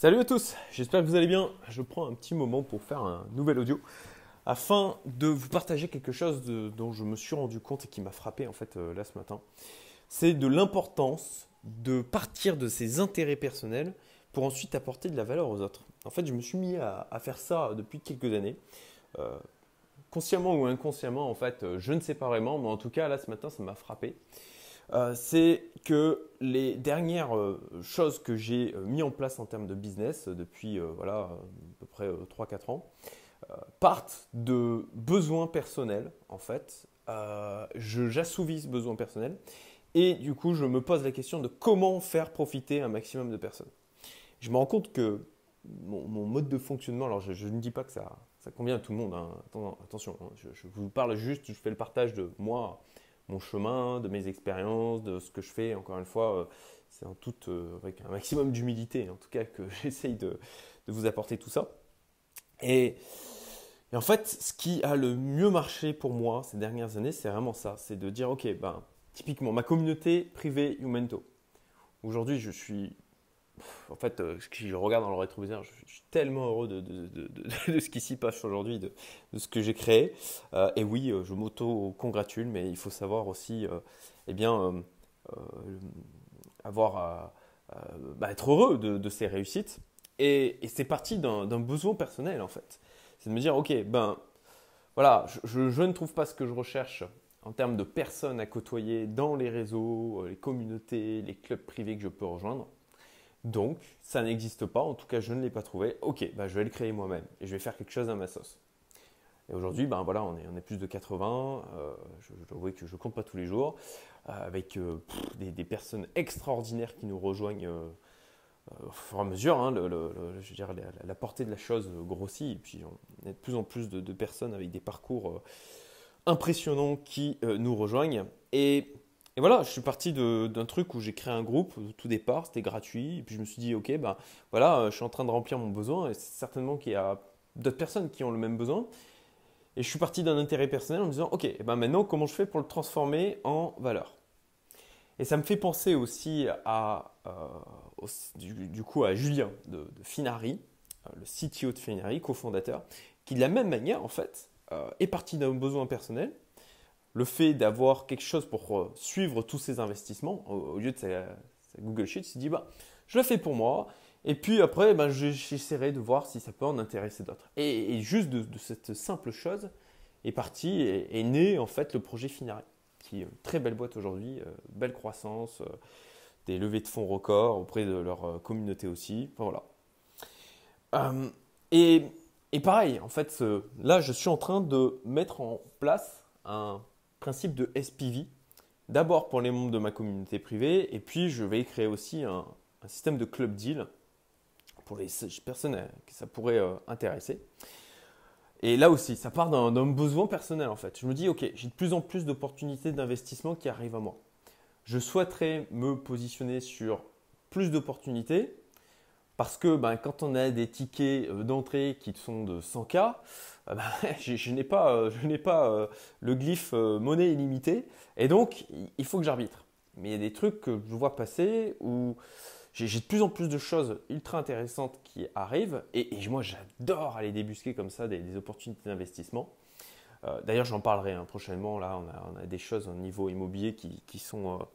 Salut à tous, j'espère que vous allez bien. Je prends un petit moment pour faire un nouvel audio afin de vous partager quelque chose dont je me suis rendu compte et qui m'a frappé en fait euh, là ce matin. C'est de l'importance de partir de ses intérêts personnels pour ensuite apporter de la valeur aux autres. En fait, je me suis mis à, faire ça depuis quelques années. Euh, consciemment ou inconsciemment, en fait, euh, je ne sais pas vraiment, mais en tout cas, là ce matin, ça m'a frappé. Euh, c'est que les dernières euh, choses que j'ai euh, mis en place en termes de business depuis voilà, à peu près 3-4 ans partent de besoins personnels en fait. J'assouvis ce besoin personnel et du coup je me pose la question de comment faire profiter un maximum de personnes. Je me rends compte que mon, mode de fonctionnement, alors je, ne dis pas que ça, ça convient à tout le monde, hein. attention, hein. je, je, vous parle juste, je fais le partage de moi mon chemin, de mes expériences, de ce que je fais. Encore une fois, euh, c'est en tout euh, avec un maximum d'humilité, en tout cas, que j'essaye de, vous apporter tout ça. Et, en fait, ce qui a le mieux marché pour moi ces dernières années, c'est vraiment ça. C'est de dire, OK, ben, typiquement, ma communauté privée Umento. Aujourd'hui, je suis en fait, euh, si je regarde dans le rétroviseur, je, suis tellement heureux de, ce qui s'y passe aujourd'hui, de, ce que j'ai créé. Euh, et oui, euh, je m'auto-congratule, mais il faut savoir aussi, eh bien, avoir bah, être heureux de, ces réussites. Et, c'est parti d'un besoin personnel, en fait. C'est de me dire, ok, ben, voilà, je, ne trouve pas ce que je recherche en termes de personnes à côtoyer dans les réseaux, les communautés, les clubs privés que je peux rejoindre. Donc, ça n'existe pas, en tout cas je ne l'ai pas trouvé. Ok, bah, je vais le créer moi-même et je vais faire quelque chose à ma sauce. Et aujourd'hui, ben voilà, on est, plus de 80, euh, je, avouer que je ne compte pas tous les jours, euh, avec euh, des, personnes extraordinaires qui nous rejoignent au fur et à mesure. Hein, la, portée de la chose grossit, et puis on a de plus en plus de, de personnes avec des parcours impressionnants qui nous rejoignent. Et et voilà, je suis parti d'un truc où j'ai créé un groupe au tout départ, c'était gratuit. Et puis je me suis dit, ok, ben voilà, je suis en train de remplir mon besoin et certainement qu'il y a d'autres personnes qui ont le même besoin. Et je suis parti d'un intérêt personnel en me disant, ok, et ben maintenant, comment je fais pour le transformer en valeur? Et ça me fait penser aussi à, euh, du, coup, à Julien de, Finari, euh, le CTO de Finari, cofondateur, qui de la même manière, en fait, euh, est parti d'un besoin personnel le fait d'avoir quelque chose pour euh, suivre tous ces investissements, au, lieu de sa, Google Sheet, il s'est dit, bah, je le fais pour moi, et puis après, ben, j'essaierai de voir si ça peut en intéresser d'autres. Et, juste de, cette simple chose est parti et est né en fait le projet Finari, qui est une très belle boîte aujourd'hui, euh, belle croissance, euh, des levées de fonds records auprès de leur communauté aussi. Voilà. et, et, pareil, en fait, là, je suis en train de mettre en place un principe de SPV, d'abord pour les membres de ma communauté privée, et puis je vais créer aussi un, système de club deal pour les personnes que ça pourrait euh, intéresser. Et là aussi, ça part d'un besoin personnel en fait. Je me dis, ok, j'ai de plus en plus d'opportunités d'investissement qui arrivent à moi. Je souhaiterais me positionner sur plus d'opportunités parce que ben, quand on a des tickets euh, d'entrée qui sont de 100K, euh, ben, je, n'ai pas, euh, je n'ai pas le glyphe monnaie illimitée. Et donc, il faut que j'arbitre. Mais il y a des trucs que je vois passer où j'ai, de plus en plus de choses ultra intéressantes qui arrivent. Et, moi, j'adore aller débusquer comme ça des, opportunités d'investissement. d'ailleurs, j'en parlerai hein, prochainement. Là, on a, des choses au niveau immobilier qui, sont,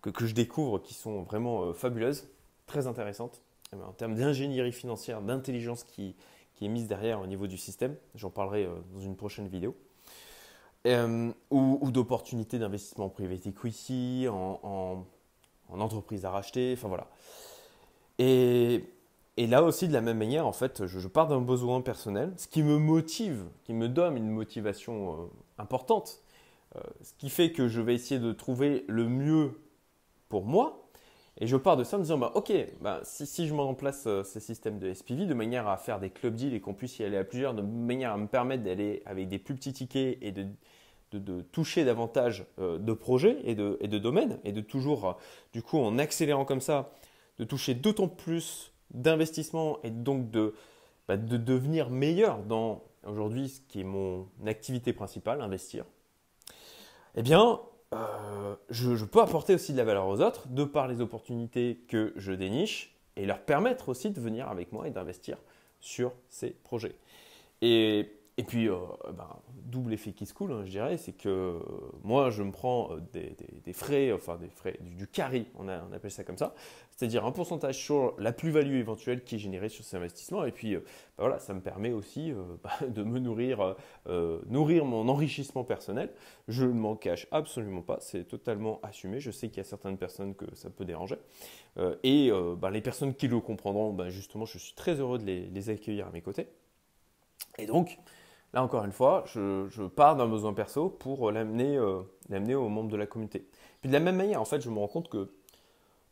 que, je découvre qui sont vraiment fabuleuses, très intéressantes. En termes d'ingénierie financière, d'intelligence qui, est mise derrière au niveau du système. J'en parlerai euh, dans une prochaine vidéo. Euh, ou, d'opportunités d'investissement privé equity, en, en, entreprise à racheter, enfin voilà. Et, là aussi, de la même manière, en fait, je, pars d'un besoin personnel, ce qui me motive, qui me donne une motivation euh, importante, ce qui fait que je vais essayer de trouver le mieux pour moi, et je pars de ça en me disant, bah, ok, bah, si, si, je mets en place euh, ces systèmes de SPV de manière à faire des club deals et qu'on puisse y aller à plusieurs, de manière à me permettre d'aller avec des plus petits tickets et de, de, toucher davantage euh, de projets et de, et de domaines, et de toujours, euh, du coup, en accélérant comme ça, de toucher d'autant plus d'investissements et donc de, bah, de devenir meilleur dans aujourd'hui ce qui est mon activité principale, investir. Eh bien, euh, je, peux apporter aussi de la valeur aux autres de par les opportunités que je déniche et leur permettre aussi de venir avec moi et d'investir sur ces projets. Et et puis, euh, ben, double effet qui se coule, hein, je dirais, c'est que euh, moi, je me prends euh, des, frais, enfin des frais, du, carry, on, appelle ça comme ça, c'est-à-dire un pourcentage sur la plus-value éventuelle qui est générée sur ces investissements. Et puis, ben, voilà, ça me permet aussi ben, de me nourrir, nourrir mon enrichissement personnel. Je ne m'en cache absolument pas, c'est totalement assumé. Je sais qu'il y a certaines personnes que ça peut déranger. et les personnes qui le comprendront, justement, je suis très heureux de les accueillir à mes côtés. Et donc, Là, encore une fois, je, pars d'un besoin perso pour euh, euh, l'amener au membre de la communauté. Puis de la même manière, en fait, je me rends compte que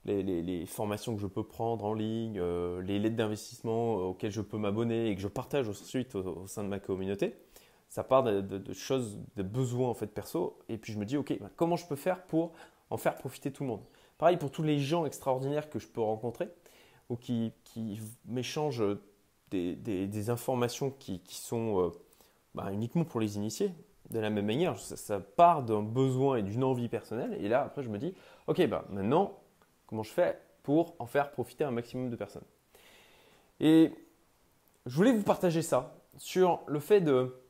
les, formations que je peux prendre en ligne, euh, les lettres d'investissement auxquelles je peux m'abonner et que je partage ensuite au, sein de ma communauté, ça part de, choses, de besoins en fait perso. Et puis je me dis, ok, bah, comment je peux faire pour en faire profiter tout le monde? Pareil pour tous les gens extraordinaires que je peux rencontrer ou qui, m'échangent des, informations qui, sont bah, uniquement pour les initiés. De la même manière, ça, part d'un besoin et d'une envie personnelle. Et là, après, je me dis, ok, bah, maintenant, comment je fais pour en faire profiter un maximum de personnes? Et je voulais vous partager ça sur le fait de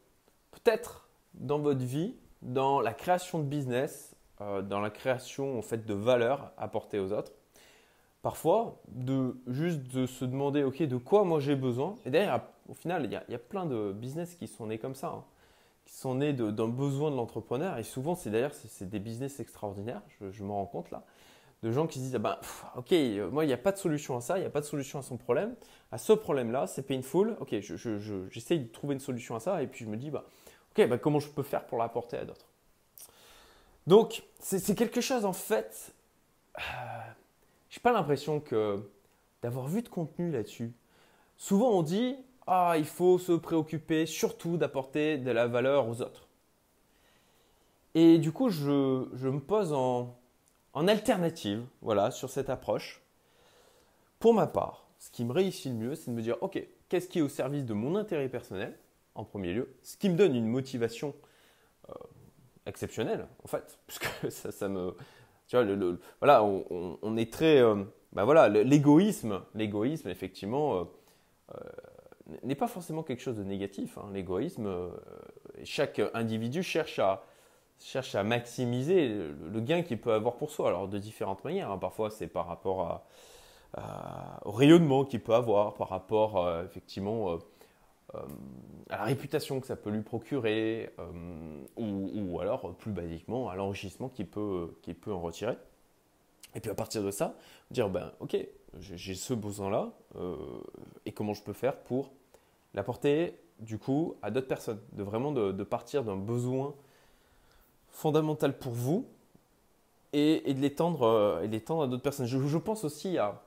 peut-être dans votre vie, dans la création de business, euh, dans la création en fait de valeur apportée aux autres, parfois de juste de se demander ok de quoi moi j'ai besoin. Et derrière au final il y, a, plein de business qui sont nés comme ça hein, qui sont nés d'un besoin de l'entrepreneur. Et souvent c'est d'ailleurs c'est des business extraordinaires. Je, je me rends compte là. De gens qui se disent ah ben, ok euh, moi il n'y a pas de solution à ça il n'y a pas de solution à son problème. À ce problème là c'est painful ok j'essaye de trouver une solution à ça. Et puis je me dis bah ok bah, comment je peux faire pour l'apporter à d'autres? Donc c'est quelque chose en fait euh, j'ai pas l'impression que d'avoir vu de contenu là-dessus. Souvent on dit ah il faut se préoccuper surtout d'apporter de la valeur aux autres. Et du coup je, me pose en, alternative voilà sur cette approche. Pour ma part, ce qui me réussit le mieux, c'est de me dire ok qu'est-ce qui est au service de mon intérêt personnel en premier lieu, ce qui me donne une motivation euh, exceptionnelle en fait, puisque ça, ça me tu vois, voilà, on, est très. Euh, bah l'égoïsme, l'égoïsme, effectivement, euh, euh, n'est pas forcément quelque chose de négatif. Hein. L'égoïsme, chaque individu cherche à, maximiser le, gain qu'il peut avoir pour soi. Alors, de différentes manières. Hein. Parfois, c'est par rapport au rayonnement qu'il peut avoir, par rapport, effectivement, à la réputation que ça peut lui procurer, euh, ou, alors plus basiquement à l'enrichissement qu'il peut, peut en retirer. Et puis à partir de ça, dire ben ok, j'ai ce besoin-là, euh, et comment je peux faire pour l'apporter du coup à d'autres personnes, de vraiment de, partir d'un besoin fondamental pour vous et, de l'étendre et à d'autres personnes. Je, pense aussi à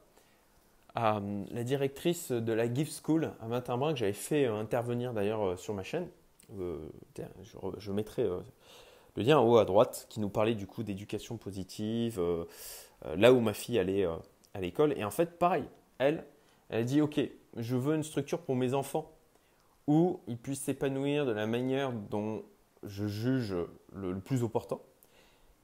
euh, la directrice de la Gift School à Matin-Brun, que j'avais fait euh, intervenir d'ailleurs euh, sur ma chaîne. je, mettrai le lien en haut à droite qui nous parlait du coup d'éducation positive, là où ma fille allait à l'école. Et en fait, pareil, elle, elle dit Ok, je veux une structure pour mes enfants où ils puissent s'épanouir de la manière dont je juge le, le plus opportun.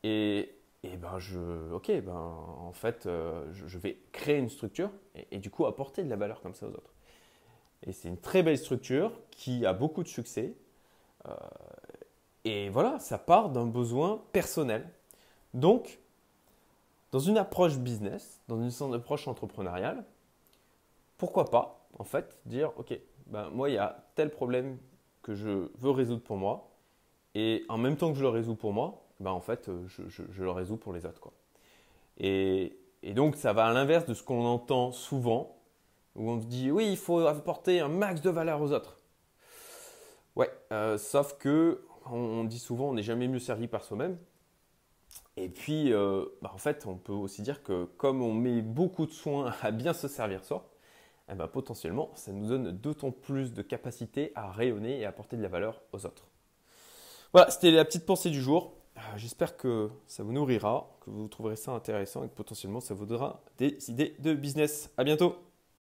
Et et ben je, ok, ben en fait, euh, je, vais créer une structure et, du coup apporter de la valeur comme ça aux autres. Et c'est une très belle structure qui a beaucoup de succès. Euh, et voilà, ça part d'un besoin personnel. Donc, dans une approche business, dans une approche entrepreneuriale, pourquoi pas, en fait, dire, ok, ben moi, il y a tel problème que je veux résoudre pour moi, et en même temps que je le résous pour moi, ben en fait, euh, je, le résous pour les autres. Quoi. Et, donc, ça va à l'inverse de ce qu'on entend souvent, où on se dit oui, il faut apporter un max de valeur aux autres. Ouais, euh, sauf que on, dit souvent on n'est jamais mieux servi par soi-même. Et puis, euh, bah, en fait, on peut aussi dire que comme on met beaucoup de soins à bien se servir soi, eh ben, potentiellement, ça nous donne d'autant plus de capacité à rayonner et à apporter de la valeur aux autres. Voilà, c'était la petite pensée du jour. Ah, j'espère que ça vous nourrira, que vous trouverez ça intéressant et que potentiellement ça vous donnera des idées de business. À bientôt